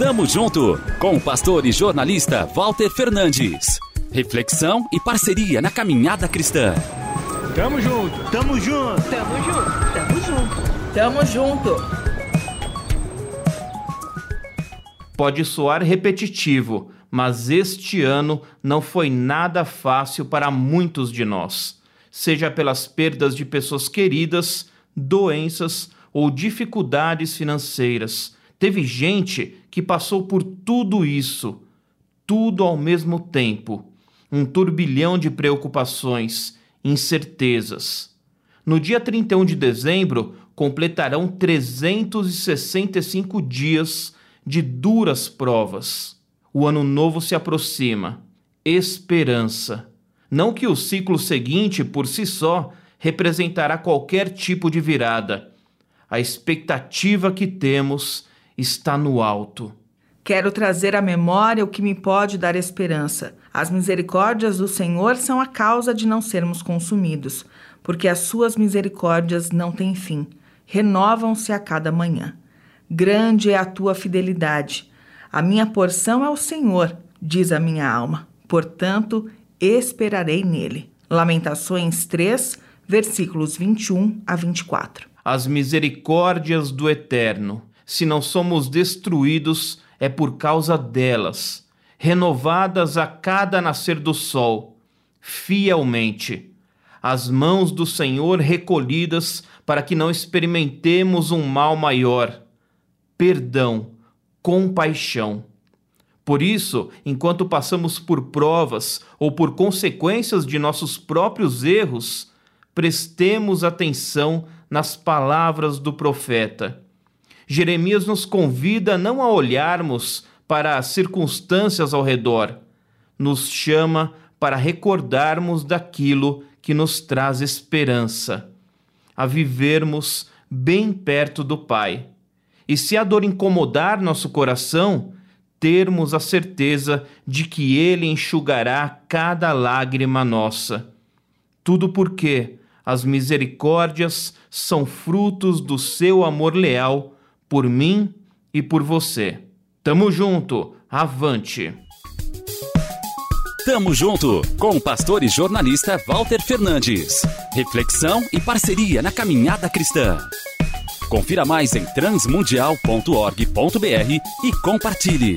Tamo junto com o pastor e jornalista Walter Fernandes. Reflexão e parceria na caminhada cristã. Tamo junto, tamo junto, tamo junto, tamo junto, tamo junto. Pode soar repetitivo, mas este ano não foi nada fácil para muitos de nós, seja pelas perdas de pessoas queridas, doenças ou dificuldades financeiras Teve gente que passou por tudo isso, tudo ao mesmo tempo, um turbilhão de preocupações, incertezas. No dia 31 de dezembro, completarão 365 dias de duras provas. O ano novo se aproxima. Esperança. Não que o ciclo seguinte, por si só, representará qualquer tipo de virada. A expectativa que temos está no alto. Quero trazer à memória o que me pode dar esperança. As misericórdias do Senhor são a causa de não sermos consumidos, porque as suas misericórdias não têm fim, renovam-se a cada manhã. Grande é a tua fidelidade. A minha porção é o Senhor, diz a minha alma. Portanto, esperarei nele. Lamentações 3, versículos 21 a 24. As misericórdias do Eterno se não somos destruídos, é por causa delas, renovadas a cada nascer do sol, fielmente. As mãos do Senhor recolhidas para que não experimentemos um mal maior. Perdão, compaixão. Por isso, enquanto passamos por provas ou por consequências de nossos próprios erros, prestemos atenção nas palavras do profeta Jeremias nos convida não a olharmos para as circunstâncias ao redor, nos chama para recordarmos daquilo que nos traz esperança, a vivermos bem perto do Pai. E se a dor incomodar nosso coração, termos a certeza de que Ele enxugará cada lágrima nossa. Tudo porque as misericórdias são frutos do seu amor leal por mim e por você. Tamo junto, avante! Tamo junto com o pastor e jornalista Walter Fernandes. Reflexão e parceria na caminhada cristã. Confira mais em transmundial.org.br e compartilhe.